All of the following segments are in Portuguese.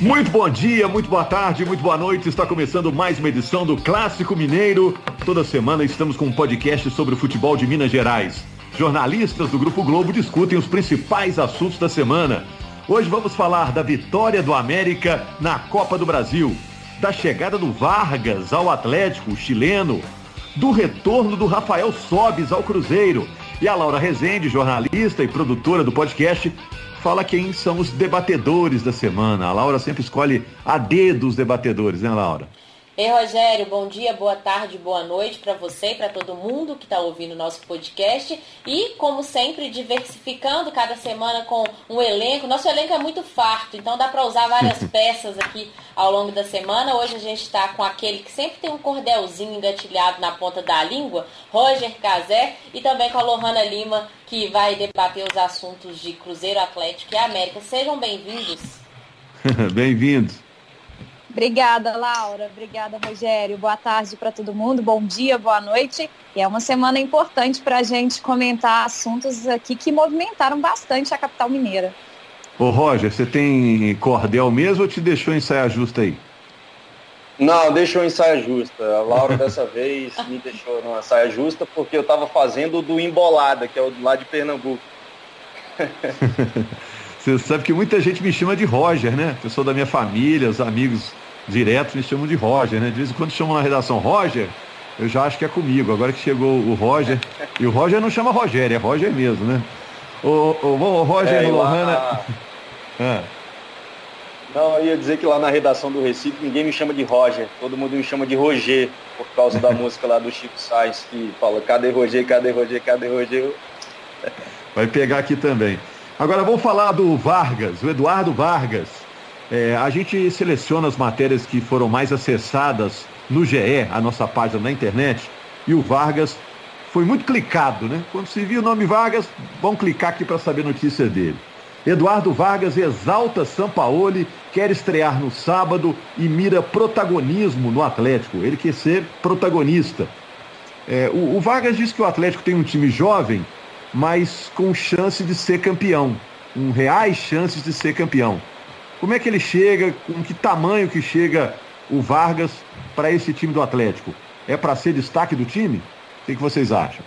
Muito bom dia, muito boa tarde, muito boa noite. Está começando mais uma edição do Clássico Mineiro. Toda semana estamos com um podcast sobre o futebol de Minas Gerais. Jornalistas do Grupo Globo discutem os principais assuntos da semana. Hoje vamos falar da vitória do América na Copa do Brasil, da chegada do Vargas ao Atlético chileno, do retorno do Rafael Sobes ao Cruzeiro. E a Laura Rezende, jornalista e produtora do podcast, fala quem são os debatedores da semana. A Laura sempre escolhe a dedo os debatedores, né, Laura? Ei, Rogério, bom dia, boa tarde, boa noite para você e para todo mundo que está ouvindo o nosso podcast. E, como sempre, diversificando cada semana com um elenco. Nosso elenco é muito farto, então dá para usar várias peças aqui ao longo da semana. Hoje a gente está com aquele que sempre tem um cordelzinho engatilhado na ponta da língua, Roger Cazé, e também com a Lohana Lima, que vai debater os assuntos de Cruzeiro Atlético e América. Sejam bem-vindos. bem-vindos. Obrigada, Laura. Obrigada, Rogério. Boa tarde para todo mundo. Bom dia, boa noite. E é uma semana importante para a gente comentar assuntos aqui que movimentaram bastante a capital mineira. Ô, Roger, você tem cordel mesmo ou te deixou em saia justa aí? Não, deixou em saia justa. A Laura dessa vez me deixou numa saia justa porque eu estava fazendo do Embolada, que é o lá de Pernambuco. Você sabe que muita gente me chama de Roger, né? Pessoa da minha família, os amigos diretos me chamam de Roger, né? De vez em quando chamam na redação Roger, eu já acho que é comigo. Agora que chegou o Roger, e o Roger não chama Rogério, é Roger mesmo, né? O, o, o Roger é, Lohana. Na... Ah. Não, eu ia dizer que lá na redação do Recife ninguém me chama de Roger, todo mundo me chama de Roger, por causa da música lá do Chico Sainz, que fala cadê Roger, cadê Roger, cadê Roger? Vai pegar aqui também. Agora vamos falar do Vargas, o Eduardo Vargas. É, a gente seleciona as matérias que foram mais acessadas no GE, a nossa página na internet, e o Vargas foi muito clicado, né? Quando se viu o nome Vargas, vamos clicar aqui para saber notícia dele. Eduardo Vargas exalta Sampaoli, quer estrear no sábado e mira protagonismo no Atlético. Ele quer ser protagonista. É, o, o Vargas diz que o Atlético tem um time jovem, mas com chance de ser campeão, com reais chances de ser campeão. Como é que ele chega, com que tamanho que chega o Vargas para esse time do Atlético? É para ser destaque do time? O que, vocês acham?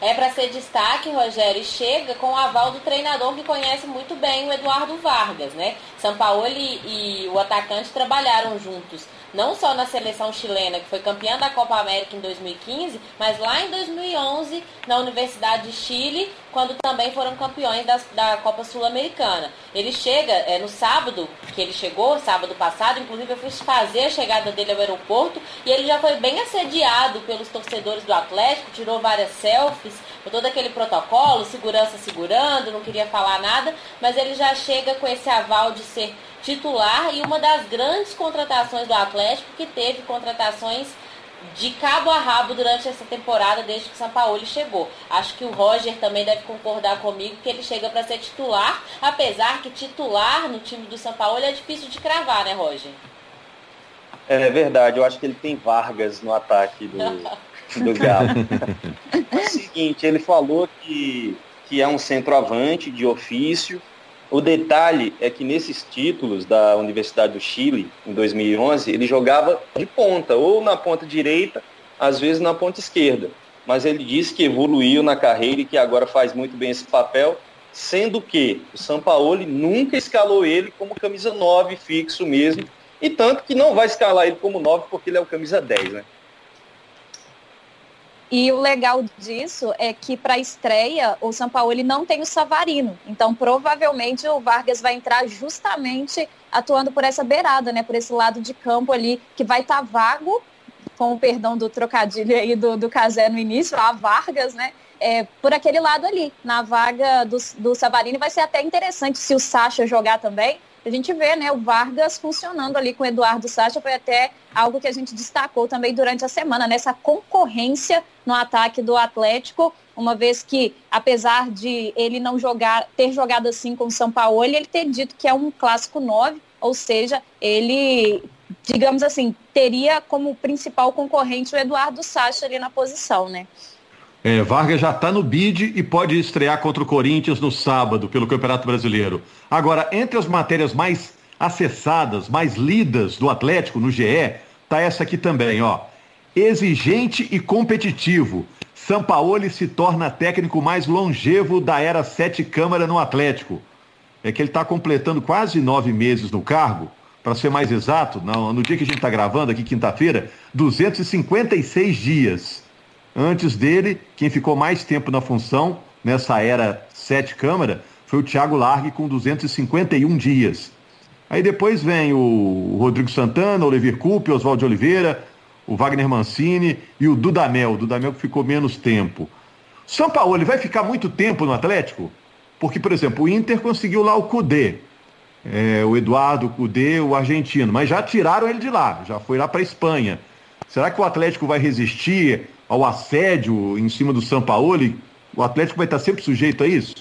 É para ser destaque, Rogério, e chega com o aval do treinador que conhece muito bem o Eduardo Vargas, né? Sampaoli e o atacante trabalharam juntos não só na seleção chilena, que foi campeã da Copa América em 2015, mas lá em 2011 na Universidade de Chile, quando também foram campeões da, da Copa Sul-Americana. Ele chega é, no sábado, que ele chegou, sábado passado, inclusive eu fui fazer a chegada dele ao aeroporto, e ele já foi bem assediado pelos torcedores do Atlético, tirou várias selfies, todo aquele protocolo, segurança segurando, não queria falar nada, mas ele já chega com esse aval de ser titular e uma das grandes contratações do Atlético, que teve contratações de cabo a rabo durante essa temporada desde que o São Paulo chegou. Acho que o Roger também deve concordar comigo que ele chega para ser titular, apesar que titular no time do São Paulo é difícil de cravar, né, Roger? É verdade, eu acho que ele tem Vargas no ataque do, do Galo. é o seguinte, ele falou que, que é um centroavante de ofício, o detalhe é que nesses títulos da Universidade do Chile, em 2011, ele jogava de ponta, ou na ponta direita, às vezes na ponta esquerda. Mas ele disse que evoluiu na carreira e que agora faz muito bem esse papel, sendo que o Sampaoli nunca escalou ele como camisa 9 fixo mesmo, e tanto que não vai escalar ele como 9 porque ele é o camisa 10, né? E o legal disso é que para a estreia o São Paulo ele não tem o Savarino. Então provavelmente o Vargas vai entrar justamente atuando por essa beirada, né? Por esse lado de campo ali que vai estar tá vago, com o perdão do trocadilho aí do, do Casé no início, a Vargas, né? É, por aquele lado ali, na vaga do, do Savarino. Vai ser até interessante se o Sacha jogar também, a gente vê né, o Vargas funcionando ali com o Eduardo Sacha, foi até algo que a gente destacou também durante a semana, nessa concorrência no ataque do Atlético, uma vez que, apesar de ele não jogar, ter jogado assim com o São Paulo, ele ter dito que é um clássico 9, ou seja, ele, digamos assim, teria como principal concorrente o Eduardo Sacha ali na posição, né? É, Vargas já está no bid e pode estrear contra o Corinthians no sábado pelo Campeonato Brasileiro. Agora, entre as matérias mais acessadas, mais lidas do Atlético no GE, tá essa aqui também, ó. Exigente e competitivo. Sampaoli se torna técnico mais longevo da era sete câmara no Atlético. É que ele está completando quase nove meses no cargo, para ser mais exato, no, no dia que a gente está gravando aqui, quinta-feira, 256 dias. Antes dele, quem ficou mais tempo na função, nessa era sete câmara, foi o Thiago Largue com 251 dias. Aí depois vem o Rodrigo Santana, o Levir Coupe, o Oswaldo Oliveira, o Wagner Mancini e o Dudamel. O Dudamel que ficou menos tempo. São Paulo, ele vai ficar muito tempo no Atlético? Porque, por exemplo, o Inter conseguiu lá o Cudê. É, o Eduardo Cudê, o argentino, mas já tiraram ele de lá, já foi lá para a Espanha. Será que o Atlético vai resistir ao assédio em cima do São Paulo? O Atlético vai estar sempre sujeito a isso?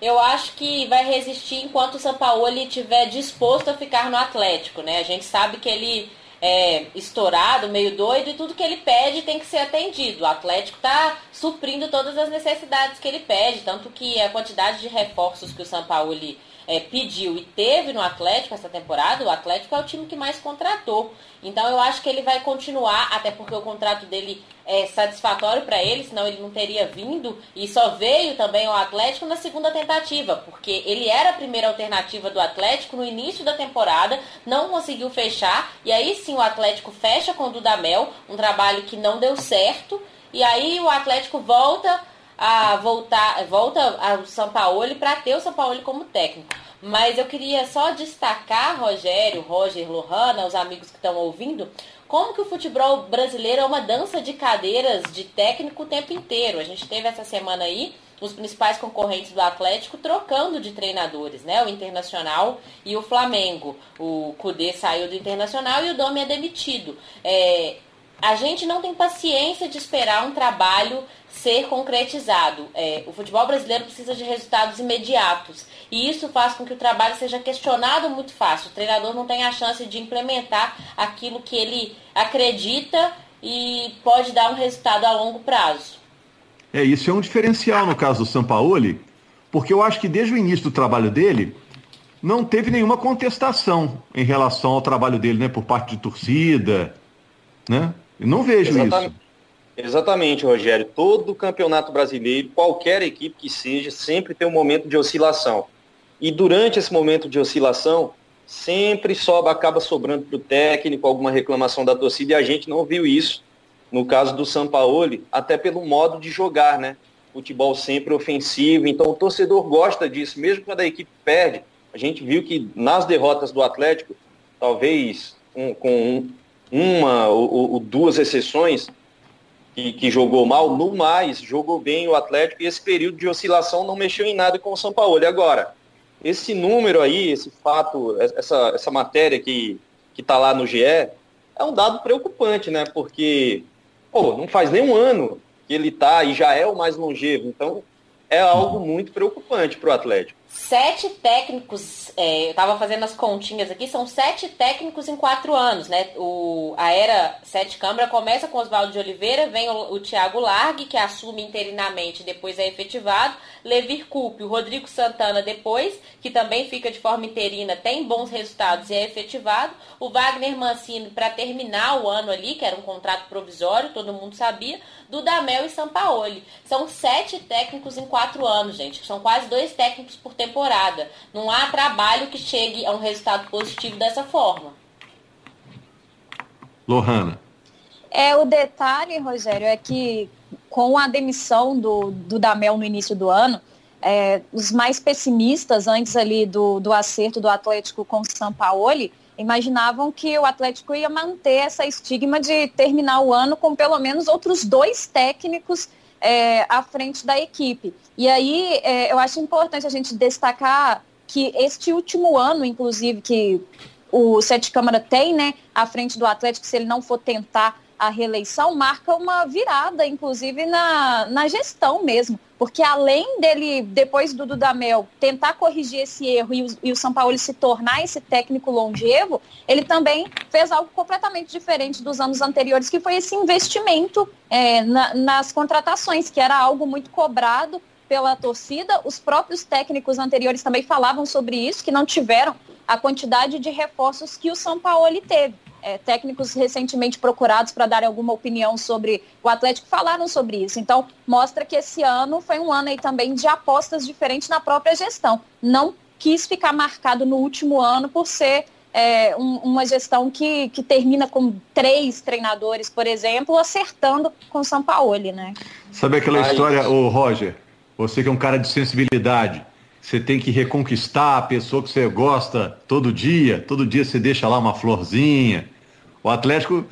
Eu acho que vai resistir enquanto o Sampaoli estiver disposto a ficar no Atlético, né? A gente sabe que ele é estourado, meio doido, e tudo que ele pede tem que ser atendido. O Atlético está suprindo todas as necessidades que ele pede, tanto que a quantidade de reforços que o Sampaoli é, pediu e teve no Atlético essa temporada, o Atlético é o time que mais contratou. Então eu acho que ele vai continuar, até porque o contrato dele é satisfatório para ele, senão ele não teria vindo. E só veio também ao Atlético na segunda tentativa, porque ele era a primeira alternativa do Atlético no início da temporada, não conseguiu fechar, e aí sim o Atlético fecha com o Dudamel, um trabalho que não deu certo, e aí o Atlético volta a voltar, volta ao São Paulo para ter o São Paulo como técnico. Mas eu queria só destacar, Rogério, Roger, Lohana, os amigos que estão ouvindo, como que o futebol brasileiro é uma dança de cadeiras de técnico o tempo inteiro. A gente teve essa semana aí os principais concorrentes do Atlético trocando de treinadores, né? O Internacional e o Flamengo. O Cudê saiu do Internacional e o Domi é demitido. É, a gente não tem paciência de esperar um trabalho ser concretizado. É, o futebol brasileiro precisa de resultados imediatos. E isso faz com que o trabalho seja questionado muito fácil. O treinador não tem a chance de implementar aquilo que ele acredita e pode dar um resultado a longo prazo. É, isso é um diferencial no caso do Sampaoli, porque eu acho que desde o início do trabalho dele, não teve nenhuma contestação em relação ao trabalho dele, né, por parte de torcida, né? Eu não vejo Exatamente. isso. Exatamente, Rogério. Todo campeonato brasileiro, qualquer equipe que seja, sempre tem um momento de oscilação. E durante esse momento de oscilação, sempre sobe, acaba sobrando para o técnico alguma reclamação da torcida e a gente não viu isso no caso do Sampaoli, até pelo modo de jogar, né? Futebol sempre ofensivo, então o torcedor gosta disso, mesmo quando a equipe perde. A gente viu que nas derrotas do Atlético, talvez um, com um, uma ou, ou duas exceções, que, que, jogou mal, no mais, jogou bem o Atlético e esse período de oscilação não mexeu em nada com o São Paulo. E agora, esse número aí, esse fato, essa, essa matéria que está lá no GE, é um dado preocupante, né? Porque, pô, não faz nem um ano que ele está e já é o mais longevo. Então, é algo muito preocupante para o Atlético sete técnicos, é, eu estava fazendo as continhas aqui, são sete técnicos em quatro anos, né? O, a era sete câmara começa com Oswaldo de Oliveira, vem o, o Thiago Largue, que assume interinamente depois é efetivado, Levir Coupe, o Rodrigo Santana depois, que também fica de forma interina, tem bons resultados e é efetivado, o Wagner Mancini para terminar o ano ali, que era um contrato provisório, todo mundo sabia, Dudamel e Sampaoli. São sete técnicos em quatro anos, gente. São quase dois técnicos por temporada. Não há trabalho que chegue a um resultado positivo dessa forma. Lohana. É, o detalhe, Rogério, é que com a demissão do, do Damel no início do ano, é, os mais pessimistas antes ali do, do acerto do Atlético com o Sampaoli imaginavam que o Atlético ia manter essa estigma de terminar o ano com pelo menos outros dois técnicos é, à frente da equipe. E aí é, eu acho importante a gente destacar que este último ano, inclusive, que o Sete Câmara tem, né, à frente do Atlético, se ele não for tentar a reeleição marca uma virada, inclusive na, na gestão mesmo, porque além dele, depois do Dudamel, tentar corrigir esse erro e o, e o São Paulo se tornar esse técnico longevo, ele também fez algo completamente diferente dos anos anteriores, que foi esse investimento é, na, nas contratações, que era algo muito cobrado pela torcida. Os próprios técnicos anteriores também falavam sobre isso, que não tiveram a quantidade de reforços que o São Paulo teve. É, técnicos recentemente procurados para dar alguma opinião sobre o Atlético falaram sobre isso. Então, mostra que esse ano foi um ano aí também de apostas diferentes na própria gestão. Não quis ficar marcado no último ano por ser é, um, uma gestão que, que termina com três treinadores, por exemplo, acertando com o São Paulo, né? Sabe aquela história, o Roger? Você que é um cara de sensibilidade, você tem que reconquistar a pessoa que você gosta todo dia, todo dia você deixa lá uma florzinha. O Atlético,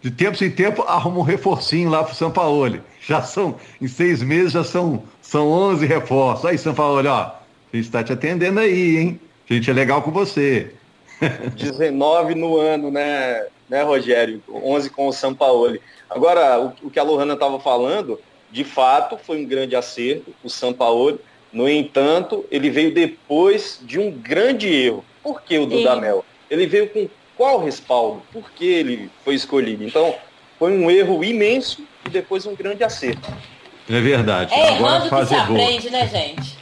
de tempo em tempo, arruma um reforcinho lá pro São Paulo. Já são, em seis meses, já são, são 11 reforços. Aí, São Paulo, ó, a gente está te atendendo aí, hein? A gente é legal com você. 19 no ano, né, né, Rogério? 11 com o São Paulo. Agora, o, o que a Lohana estava falando, de fato, foi um grande acerto, o São Paulo no entanto, ele veio depois de um grande erro. Por que o Dudamel? Ele veio com qual respaldo? Por que ele foi escolhido? Então, foi um erro imenso e depois um grande acerto. É verdade. É Agora errando que se aprende, né, gente?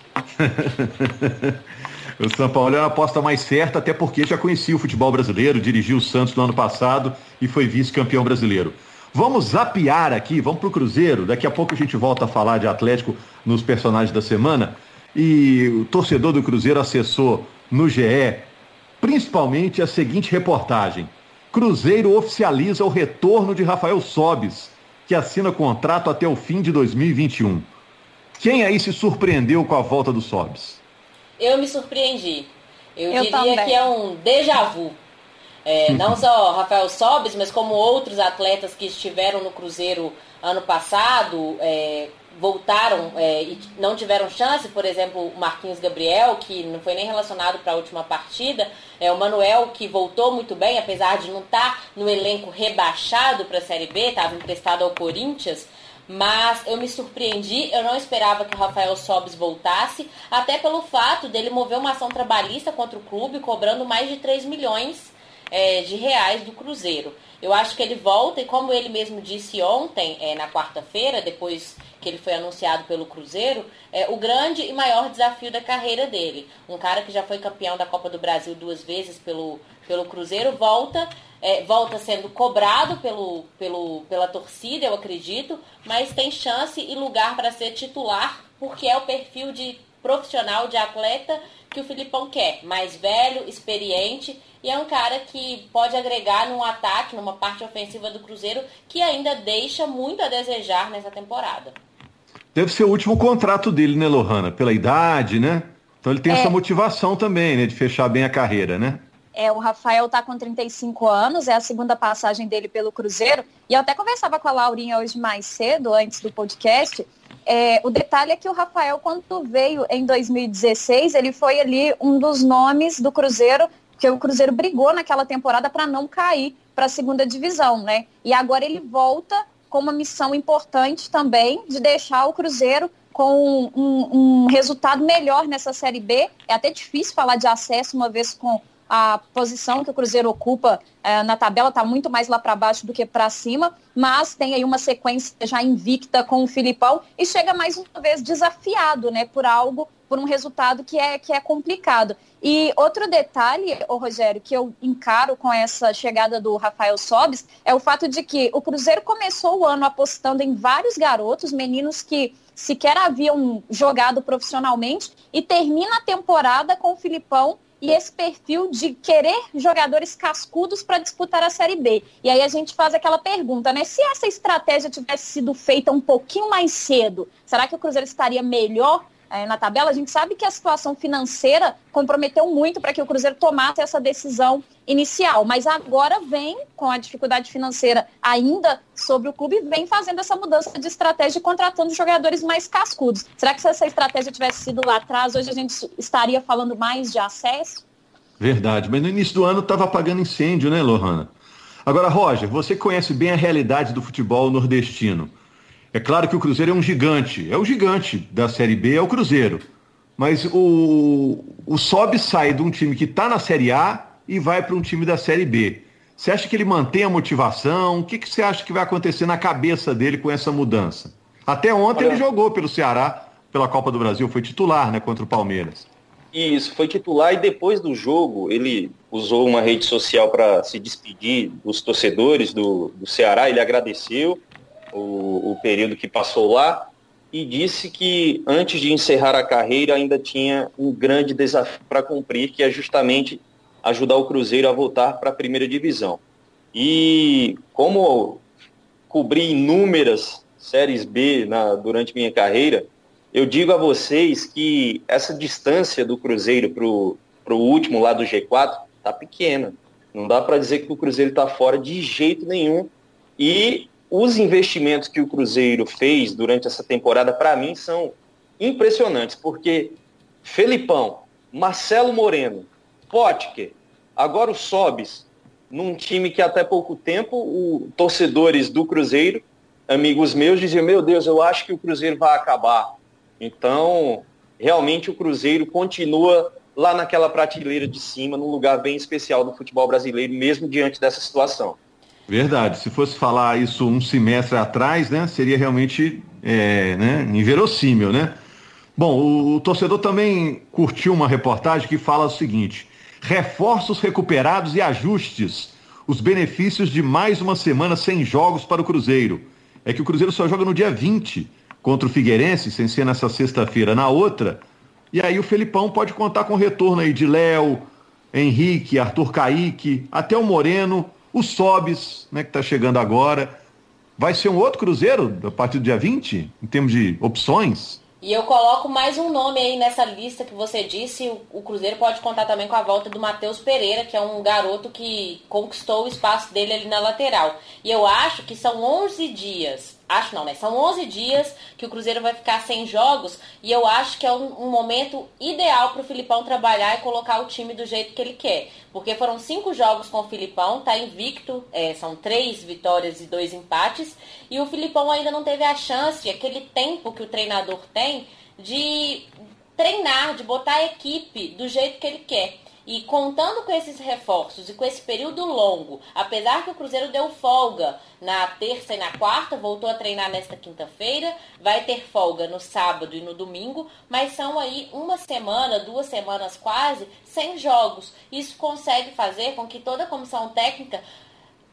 o São Paulo é a aposta mais certa, até porque já conhecia o futebol brasileiro, dirigiu o Santos no ano passado e foi vice-campeão brasileiro. Vamos zapear aqui, vamos para o Cruzeiro. Daqui a pouco a gente volta a falar de Atlético nos personagens da semana. E o torcedor do Cruzeiro acessou no GE, principalmente a seguinte reportagem: Cruzeiro oficializa o retorno de Rafael Sobis, que assina contrato até o fim de 2021. Quem aí se surpreendeu com a volta do Sobis? Eu me surpreendi. Eu, Eu diria também. que é um déjà vu. É, não só Rafael Sobes, mas como outros atletas que estiveram no Cruzeiro ano passado, é, voltaram é, e não tiveram chance, por exemplo, o Marquinhos Gabriel, que não foi nem relacionado para a última partida, é, o Manuel, que voltou muito bem, apesar de não estar tá no elenco rebaixado para a Série B, estava emprestado ao Corinthians, mas eu me surpreendi, eu não esperava que o Rafael Sobes voltasse, até pelo fato dele mover uma ação trabalhista contra o clube, cobrando mais de 3 milhões é, de reais do Cruzeiro. Eu acho que ele volta e como ele mesmo disse ontem, é, na quarta-feira, depois que ele foi anunciado pelo Cruzeiro, é o grande e maior desafio da carreira dele. Um cara que já foi campeão da Copa do Brasil duas vezes pelo, pelo Cruzeiro, volta, é, volta sendo cobrado pelo, pelo, pela torcida, eu acredito, mas tem chance e lugar para ser titular, porque é o perfil de profissional, de atleta que o Filipão quer. Mais velho, experiente e é um cara que pode agregar num ataque, numa parte ofensiva do Cruzeiro, que ainda deixa muito a desejar nessa temporada. Deve ser o último contrato dele, né, Lohana? Pela idade, né? Então ele tem é. essa motivação também, né, de fechar bem a carreira, né? É, o Rafael tá com 35 anos, é a segunda passagem dele pelo Cruzeiro. E eu até conversava com a Laurinha hoje mais cedo, antes do podcast. É, o detalhe é que o Rafael, quando veio em 2016, ele foi ali um dos nomes do Cruzeiro porque o Cruzeiro brigou naquela temporada para não cair para a segunda divisão, né? E agora ele volta com uma missão importante também de deixar o Cruzeiro com um, um, resultado melhor nessa Série B. É até difícil falar de acesso, uma vez com a posição que o Cruzeiro ocupa é, na tabela, está muito mais lá para baixo do que para cima, mas tem aí uma sequência já invicta com o Filipão e chega mais uma vez desafiado né, por algo, por um resultado que é, que é complicado. E outro detalhe, ô Rogério, que eu encaro com essa chegada do Rafael Sobes, é o fato de que o Cruzeiro começou o ano apostando em vários garotos, meninos que sequer haviam jogado profissionalmente, e termina a temporada com o Filipão e esse perfil de querer jogadores cascudos para disputar a Série B. E aí a gente faz aquela pergunta, né? Se essa estratégia tivesse sido feita um pouquinho mais cedo, será que o Cruzeiro estaria melhor é, na tabela, a gente sabe que a situação financeira comprometeu muito para que o Cruzeiro tomasse essa decisão inicial, mas agora vem, com a dificuldade financeira ainda sobre o clube, vem fazendo essa mudança de estratégia e contratando jogadores mais cascudos. Será que se essa estratégia tivesse sido lá atrás, hoje a gente estaria falando mais de acesso? Verdade, mas no início do ano estava apagando incêndio, né, Lohana? Agora, Roger, você conhece bem a realidade do futebol nordestino. É claro que o Cruzeiro é um gigante, é o gigante da Série B, é o Cruzeiro. Mas o, o Sobe sai de um time que está na Série A e vai para um time da Série B. Você acha que ele mantém a motivação? O que, que você acha que vai acontecer na cabeça dele com essa mudança? Até ontem Olha... ele jogou pelo Ceará, pela Copa do Brasil, foi titular né, contra o Palmeiras. Isso, foi titular e depois do jogo ele usou uma rede social para se despedir dos torcedores do, do Ceará. Ele agradeceu o, o período que passou lá e disse que antes de encerrar a carreira ainda tinha um grande desafio para cumprir, que é justamente ajudar o Cruzeiro a voltar para a primeira divisão. E como cobri inúmeras séries B na, durante minha carreira, eu digo a vocês que essa distância do Cruzeiro para o último lá do G4 está pequena. Não dá para dizer que o Cruzeiro está fora de jeito nenhum. E os investimentos que o Cruzeiro fez durante essa temporada, para mim, são impressionantes, porque Felipão, Marcelo Moreno, Potker, agora o Sobis, num time que até pouco tempo, o, torcedores do Cruzeiro, amigos meus, diziam, meu Deus, eu acho que o Cruzeiro vai acabar. Então, realmente o Cruzeiro continua lá naquela prateleira de cima, num lugar bem especial do futebol brasileiro, mesmo diante dessa situação. Verdade. Se fosse falar isso um semestre atrás, né, seria realmente é, né, inverossímil, né? Bom, o, o torcedor também curtiu uma reportagem que fala o seguinte: reforços recuperados e ajustes, os benefícios de mais uma semana sem jogos para o Cruzeiro. É que o Cruzeiro só joga no dia 20 contra o Figueirense, sem ser nessa sexta-feira, na outra. E aí o Felipão pode contar com o retorno aí de Léo, Henrique, Arthur Caíque, até o Moreno, o Sobis, né, que está chegando agora. Vai ser um outro Cruzeiro a partir do dia 20, em termos de opções? E eu coloco mais um nome aí nessa lista que você disse. O, Cruzeiro pode contar também com a volta do Matheus Pereira, que é um garoto que conquistou o espaço dele ali na lateral. E eu acho que são 11 dias Acho não, né? São 11 dias que o Cruzeiro vai ficar sem jogos e eu acho que é um, um momento ideal para o Filipão trabalhar e colocar o time do jeito que ele quer. Porque foram cinco jogos com o Filipão, tá invicto, é, são três vitórias e dois empates, e o Filipão ainda não teve a chance, aquele tempo que o treinador tem, de treinar, de botar a equipe do jeito que ele quer. E contando com esses reforços e com esse período longo, apesar que o Cruzeiro deu folga na terça e na quarta, voltou a treinar nesta quinta-feira, vai ter folga no sábado e no domingo, mas são aí uma semana, duas semanas quase, sem jogos. Isso consegue fazer com que toda a comissão técnica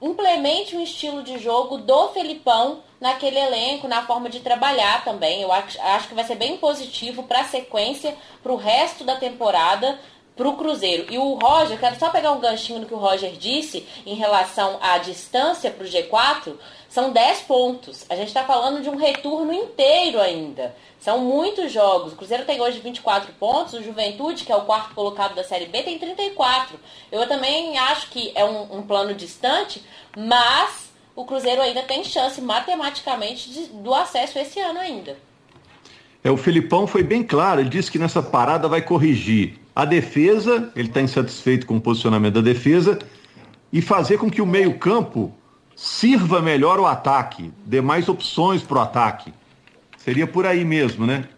implemente um estilo de jogo do Felipão naquele elenco, na forma de trabalhar também. Eu acho, acho que vai ser bem positivo para a sequência, para o resto da temporada para o Cruzeiro. E o Roger, quero só pegar um ganchinho no que o Roger disse em relação à distância para o G4, são 10 pontos. A gente está falando de um retorno inteiro ainda. São muitos jogos. O Cruzeiro tem hoje 24 pontos, o Juventude, que é o quarto colocado da Série B, tem 34. Eu também acho que é um, um plano distante, mas o Cruzeiro ainda tem chance matematicamente de, do acesso esse ano ainda. É, o Felipão foi bem claro, ele disse que nessa parada vai corrigir a defesa, ele está insatisfeito com o posicionamento da defesa, e fazer com que o meio-campo sirva melhor o ataque, dê mais opções para o ataque. Seria por aí mesmo, né?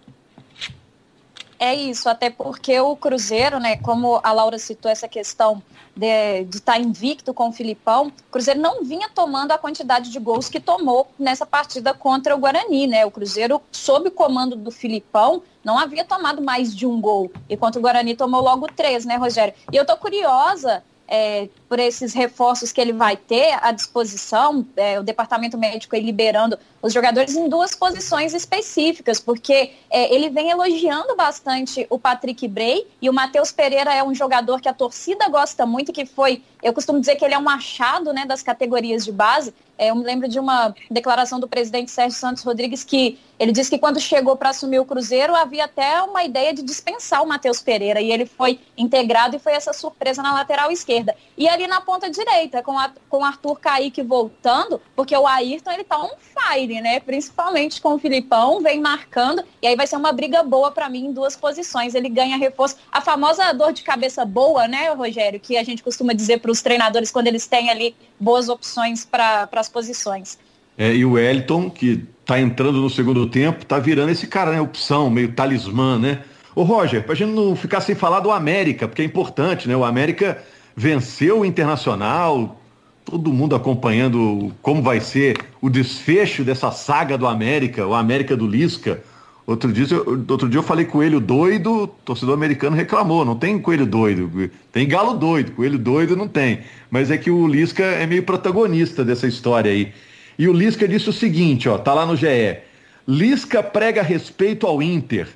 É isso, até porque o Cruzeiro, né, como a Laura citou essa questão de estar tá invicto com o Filipão, o Cruzeiro não vinha tomando a quantidade de gols que tomou nessa partida contra o Guarani, né? O Cruzeiro, sob o comando do Filipão, não havia tomado mais de um gol, enquanto o Guarani tomou logo três, né, Rogério? E eu tô curiosa é, por esses reforços que ele vai ter à disposição, é, o departamento médico liberando os jogadores em duas posições específicas, porque é, ele vem elogiando bastante o Patrick Bray e o Matheus Pereira é um jogador que a torcida gosta muito, que foi, eu costumo dizer que ele é um achado né, das categorias de base, é, eu me lembro de uma declaração do presidente Sérgio Santos Rodrigues que ele disse que quando chegou para assumir o Cruzeiro havia até uma ideia de dispensar o Matheus Pereira e ele foi integrado e foi essa surpresa na lateral esquerda. E ali na ponta direita, com, a, com o Arthur Kaique voltando, porque o Ayrton ele tá on fire, né? Principalmente com o Filipão, vem marcando e aí vai ser uma briga boa para mim em duas posições. Ele ganha reforço. A famosa dor de cabeça boa, né, Rogério, que a gente costuma dizer para os treinadores quando eles têm ali boas opções para as posições. É, e o Wellington, que está entrando no segundo tempo, está virando esse cara, né? Opção, meio talismã, né? Ô Roger, para a gente não ficar sem falar do América, porque é importante, né? O América venceu o Internacional, todo mundo acompanhando como vai ser o desfecho dessa saga do América, o América do Lisca. Outro dia, outro dia eu falei coelho doido, torcedor americano reclamou, não tem coelho doido, tem galo doido, coelho doido não tem. Mas é que o Lisca é meio protagonista dessa história aí. E o Lisca disse o seguinte, ó, tá lá no GE. Lisca prega respeito ao Inter.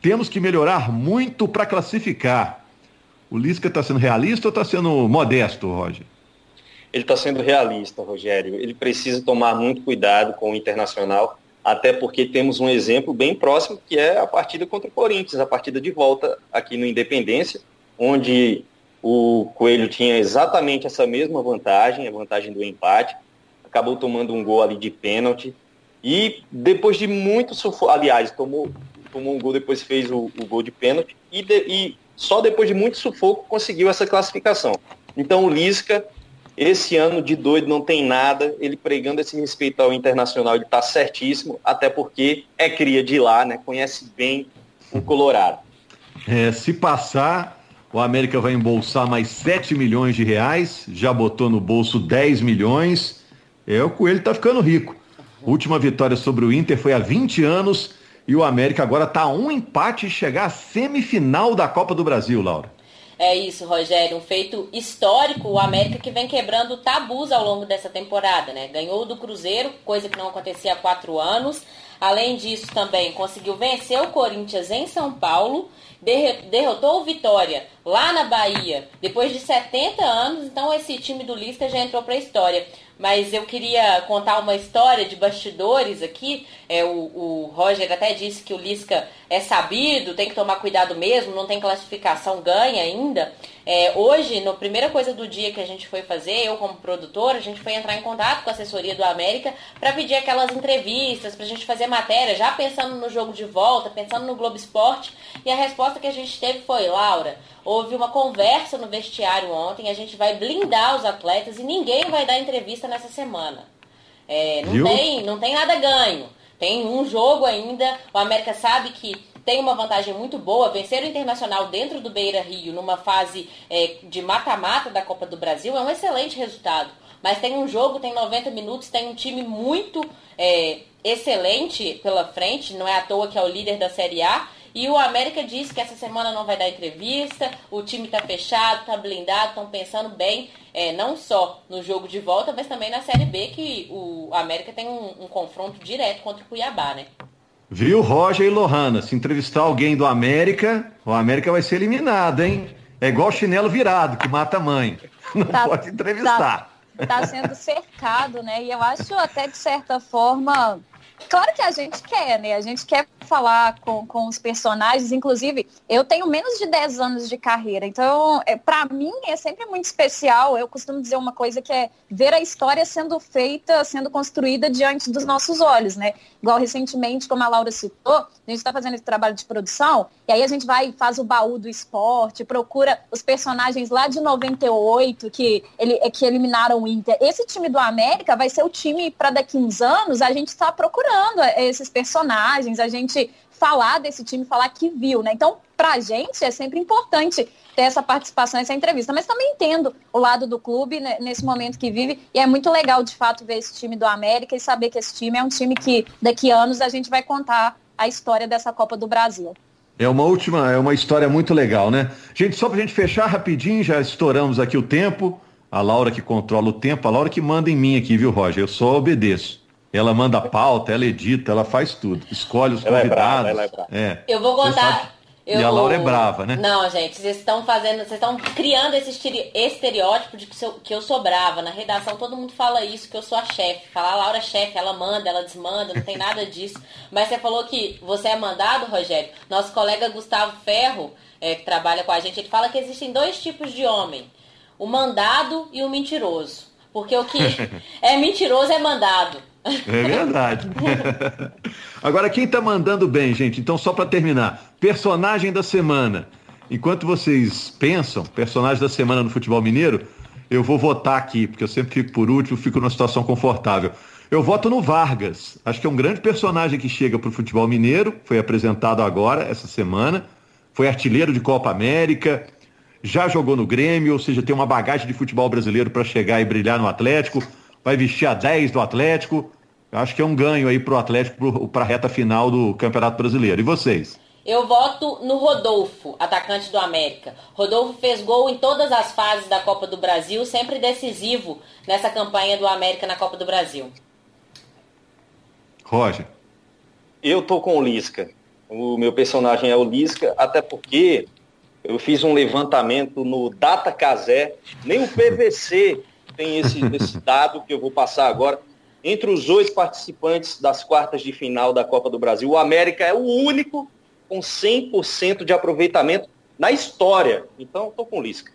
Temos que melhorar muito para classificar. O Lisca está sendo realista ou está sendo modesto, Roger? Ele está sendo realista, Rogério. Ele precisa tomar muito cuidado com o Internacional até porque temos um exemplo bem próximo que é a partida contra o Corinthians, a partida de volta aqui no Independência, onde o Coelho tinha exatamente essa mesma vantagem, a vantagem do empate, acabou tomando um gol ali de pênalti e depois de muito sufoco, aliás, tomou, tomou um gol, depois fez o, o gol de pênalti e, de, e só depois de muito sufoco conseguiu essa classificação. Então o Lisca esse ano de doido não tem nada, ele pregando esse respeito ao internacional, ele está certíssimo, até porque é cria de lá, né? Conhece bem o Colorado. É, se passar, o América vai embolsar mais 7 milhões de reais, já botou no bolso 10 milhões. É, o Coelho está ficando rico. Última vitória sobre o Inter foi há 20 anos e o América agora está a um empate e chegar à semifinal da Copa do Brasil, Laura. É isso, Rogério, um feito histórico, o América que vem quebrando tabus ao longo dessa temporada, né? Ganhou do Cruzeiro, coisa que não acontecia há quatro anos. Além disso, também conseguiu vencer o Corinthians em São Paulo, derrotou o Vitória lá na Bahia depois de 70 anos. Então, esse time do Lisca já entrou para a história mas eu queria contar uma história de bastidores aqui. É, o, o Roger até disse que o Lisca é sabido, tem que tomar cuidado mesmo, não tem classificação ganha ainda. É, hoje, na primeira coisa do dia que a gente foi fazer, eu como produtora, a gente foi entrar em contato com a assessoria do América para pedir aquelas entrevistas, para a gente fazer matéria, já pensando no jogo de volta, pensando no Globo Esporte. E a resposta que a gente teve foi, Laura, houve uma conversa no vestiário ontem, a gente vai blindar os atletas e ninguém vai dar entrevista nessa semana. É, não, tem, não tem nada ganho. Tem um jogo ainda, o América sabe que tem uma vantagem muito boa, vencer o Internacional dentro do Beira Rio, numa fase é, de mata-mata da Copa do Brasil, é um excelente resultado. Mas tem um jogo, tem 90 minutos, tem um time muito é, excelente pela frente, não é à toa que é o líder da Série A, e o América disse que essa semana não vai dar entrevista, o time está fechado, está blindado, estão pensando bem, é, não só no jogo de volta, mas também na Série B, que o América tem um, um confronto direto contra o Cuiabá, né? Viu, Roger e Lohana? Se entrevistar alguém do América, o América vai ser eliminado, hein? É igual chinelo virado, que mata a mãe. Não tá, pode entrevistar. Está tá sendo cercado, né? E eu acho até de certa forma Claro que a gente quer, né? A gente quer falar com, com os personagens. Inclusive, eu tenho menos de 10 anos de carreira. Então, é, para mim, é sempre muito especial. Eu costumo dizer uma coisa que é ver a história sendo feita, sendo construída diante dos nossos olhos, né? Igual recentemente, como a Laura citou, a gente está fazendo esse trabalho de produção, e aí a gente vai e faz o baú do esporte, procura os personagens lá de 98 que, ele, que eliminaram o Inter. Esse time do América vai ser o time para daqui uns anos, a gente está procurando esses personagens, a gente falar desse time, falar que viu, né? Então, para a gente é sempre importante ter essa participação, essa entrevista. Mas também entendo o lado do clube né, nesse momento que vive. E é muito legal, de fato, ver esse time do América e saber que esse time é um time que daqui a anos a gente vai contar a história dessa Copa do Brasil. É uma última, é uma história muito legal, né? Gente, só para a gente fechar rapidinho, já estouramos aqui o tempo. A Laura que controla o tempo, a Laura que manda em mim aqui, viu, Roger? Eu só obedeço. Ela manda a pauta, ela edita, ela faz tudo. Escolhe os ela convidados. É brava, ela é brava. É. Eu vou contar. Eu... E a Laura é brava, né? Não, gente, vocês estão fazendo, vocês estão criando esse estereótipo de que eu, que eu sou brava. Na redação todo mundo fala isso, que eu sou a chefe. Fala a Laura é chefe, ela manda, ela desmanda, não tem nada disso. Mas você falou que você é mandado, Rogério. Nosso colega Gustavo Ferro, é, que trabalha com a gente, ele fala que existem dois tipos de homem: o mandado e o mentiroso. Porque o que é mentiroso é mandado. É verdade. Agora, quem está mandando bem, gente? Então, só para terminar, personagem da semana. Enquanto vocês pensam, personagem da semana no futebol mineiro, eu vou votar aqui, porque eu sempre fico por último, fico numa situação confortável. Eu voto no Vargas. Acho que é um grande personagem que chega para o futebol mineiro. Foi apresentado agora, essa semana. Foi artilheiro de Copa América. Já jogou no Grêmio, ou seja, tem uma bagagem de futebol brasileiro para chegar e brilhar no Atlético vai vestir a 10 do Atlético. Acho que é um ganho aí para o Atlético para a reta final do Campeonato Brasileiro. E vocês? Eu voto no Rodolfo, atacante do América. Rodolfo fez gol em todas as fases da Copa do Brasil, sempre decisivo nessa campanha do América na Copa do Brasil. Roger. Eu tô com o Lisca. O meu personagem é o Lisca, até porque eu fiz um levantamento no Data Casé, nem o PVC tem esse, esse dado que eu vou passar agora. Entre os oito participantes das quartas de final da Copa do Brasil, o América é o único com 100% de aproveitamento na história. Então, estou com Lisca.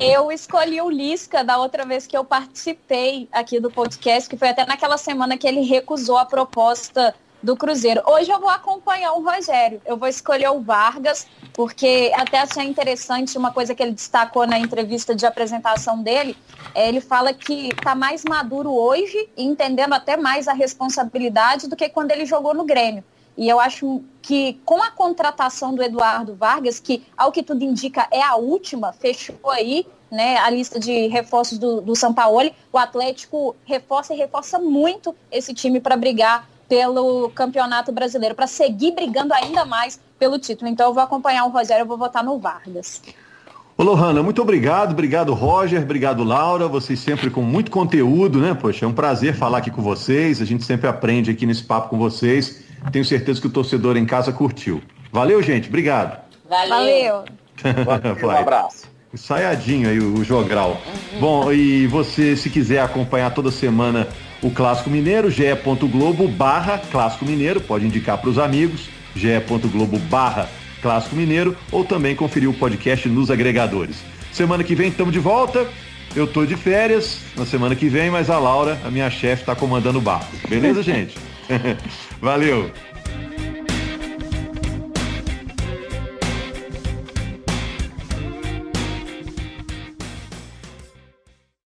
Eu escolhi o Lisca da outra vez que eu participei aqui do podcast, que foi até naquela semana que ele recusou a proposta do Cruzeiro. Hoje eu vou acompanhar o Rogério. Eu vou escolher o Vargas, porque até achei interessante uma coisa que ele destacou na entrevista de apresentação dele. É, ele fala que está mais maduro hoje entendendo até mais a responsabilidade do que quando ele jogou no Grêmio. E eu acho que com a contratação do Eduardo Vargas, que ao que tudo indica é a última, fechou aí né, a lista de reforços do, do São Paulo, o Atlético reforça e reforça muito esse time para brigar pelo Campeonato Brasileiro, para seguir brigando ainda mais pelo título. Então eu vou acompanhar o Rogério, eu vou votar no Vargas. Ô Lohana, muito obrigado, obrigado Roger, obrigado Laura, vocês sempre com muito conteúdo, né? Poxa, é um prazer falar aqui com vocês, a gente sempre aprende aqui nesse papo com vocês. Tenho certeza que o torcedor em casa curtiu. Valeu, gente, obrigado. Valeu. Valeu. um abraço. Ensaiadinho aí o jogral. Bom, e você, se quiser acompanhar toda semana o Clássico Mineiro, ge.globo barra Clássico Mineiro, pode indicar para os amigos, ge.globo barra Clássico Mineiro, ou também conferir o podcast nos agregadores. Semana que vem estamos de volta. Eu tô de férias na semana que vem, mas a Laura, a minha chefe, está comandando o barco. Beleza, gente? Valeu!